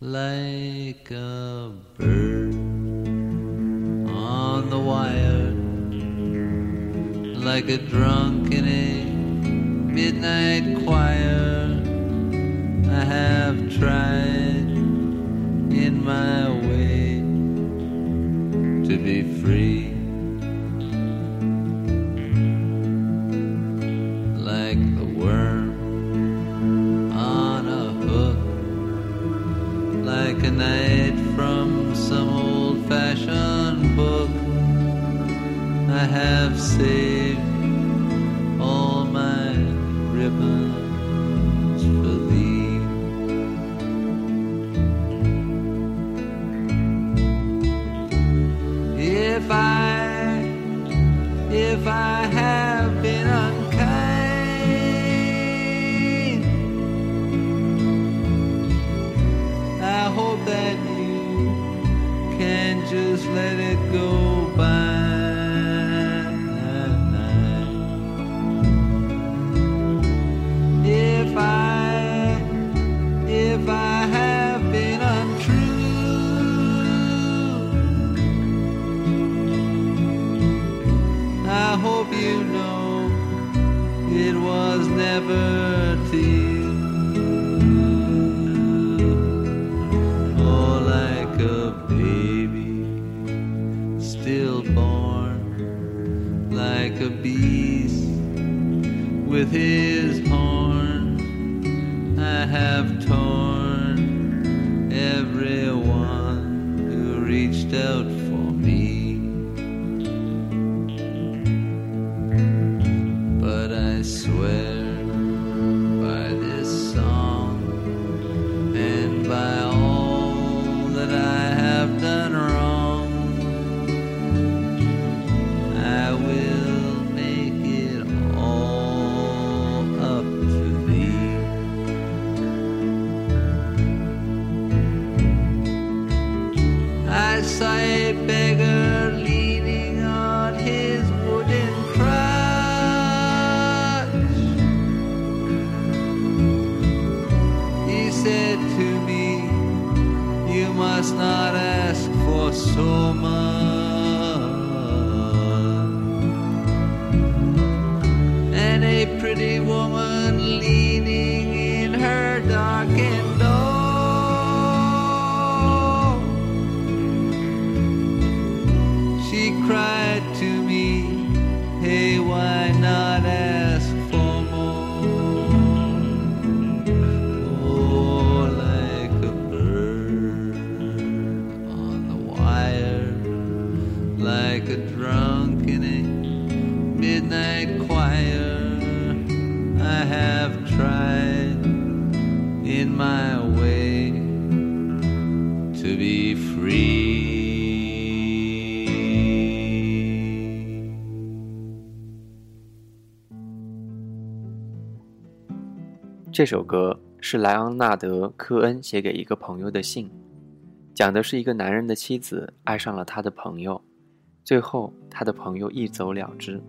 Like a bird on the wire, like a drunk in a midnight choir. I have tried in my way to be free. With his beggar leaning on his wooden crutch. He said to me, You must not ask for so much. And a pretty woman leaning 这首歌是莱昂纳德·科恩写给一个朋友的信，讲的是一个男人的妻子爱上了他的朋友，最后他的朋友一走了之。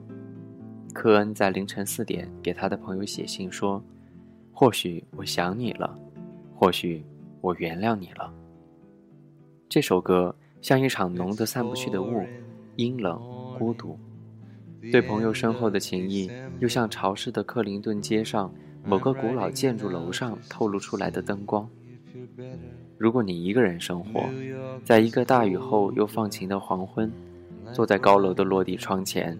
科恩在凌晨四点给他的朋友写信说：“或许我想你了，或许我原谅你了。”这首歌像一场浓得散不去的雾，阴冷孤独。对朋友深厚的情谊，又像潮湿的克林顿街上某个古老建筑楼上透露出来的灯光。如果你一个人生活，在一个大雨后又放晴的黄昏，坐在高楼的落地窗前，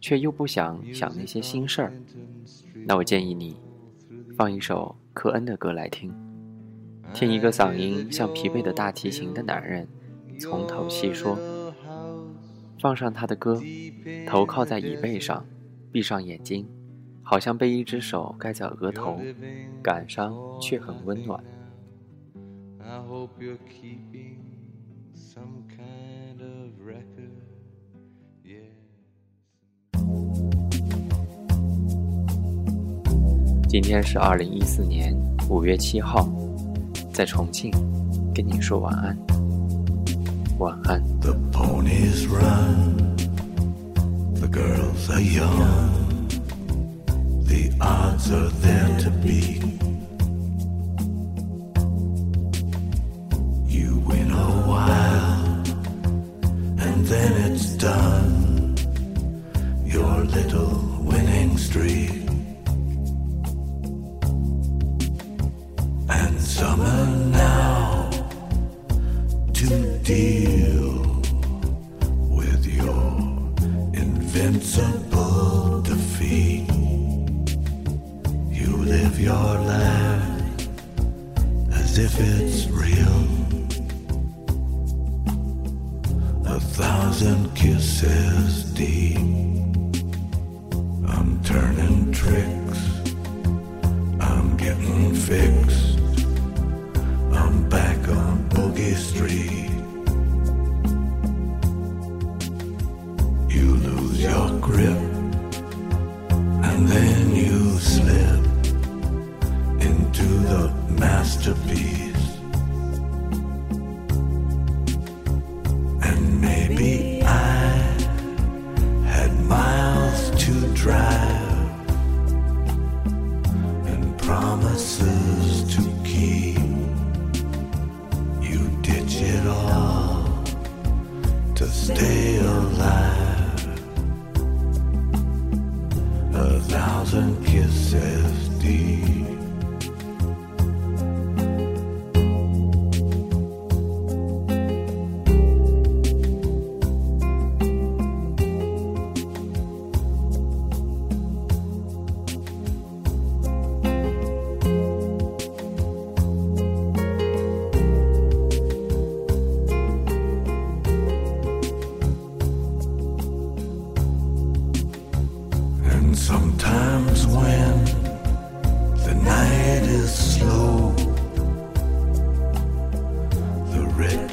却又不想想那些心事儿，那我建议你放一首科恩的歌来听，听一个嗓音像疲惫的大提琴的男人从头细说。放上他的歌，头靠在椅背上，闭上眼睛，好像被一只手盖在额头，感伤却很温暖。今天是二零一四年五月七号，在重庆跟你说晚安，晚安。The ponies run, the girls are young, are there to beat. You win a while, and then it's done. Your little winning streak. And summer A thousand kisses deep. I'm turning tricks. I'm getting fixed. I'm back on Boogie Street. You lose your grip, and then you slip into the masterpiece. Stay alive.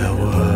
saw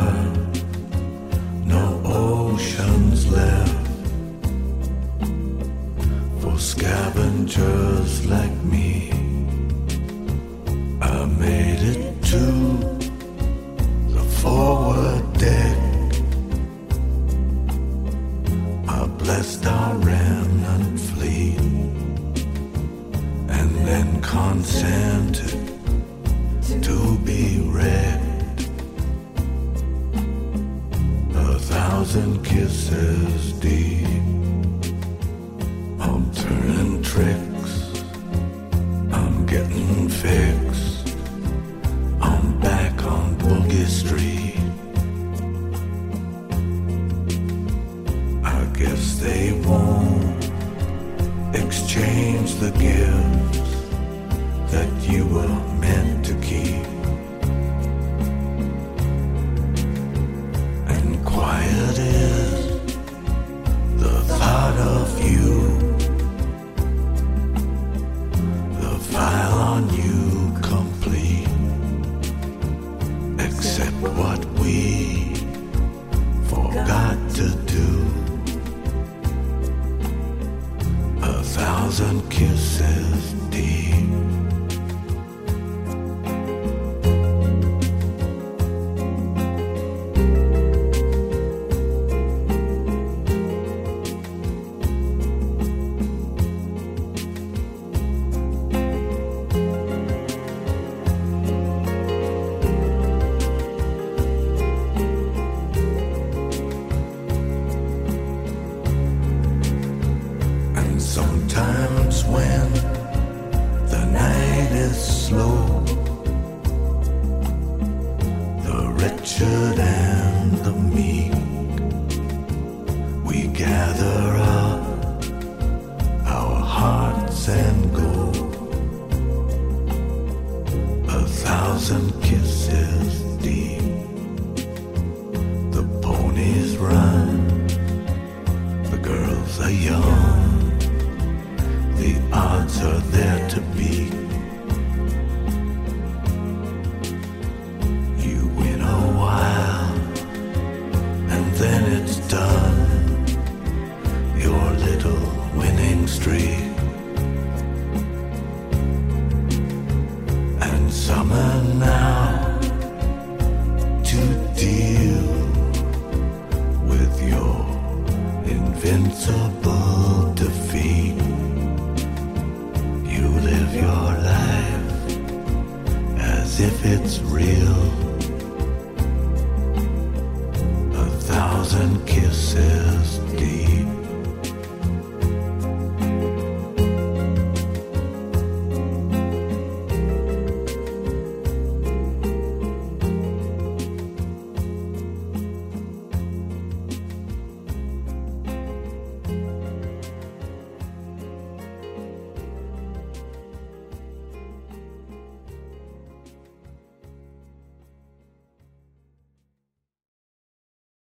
thousand kisses deep. gather invincible defeat. You live your life as if it's real. A thousand kisses deep.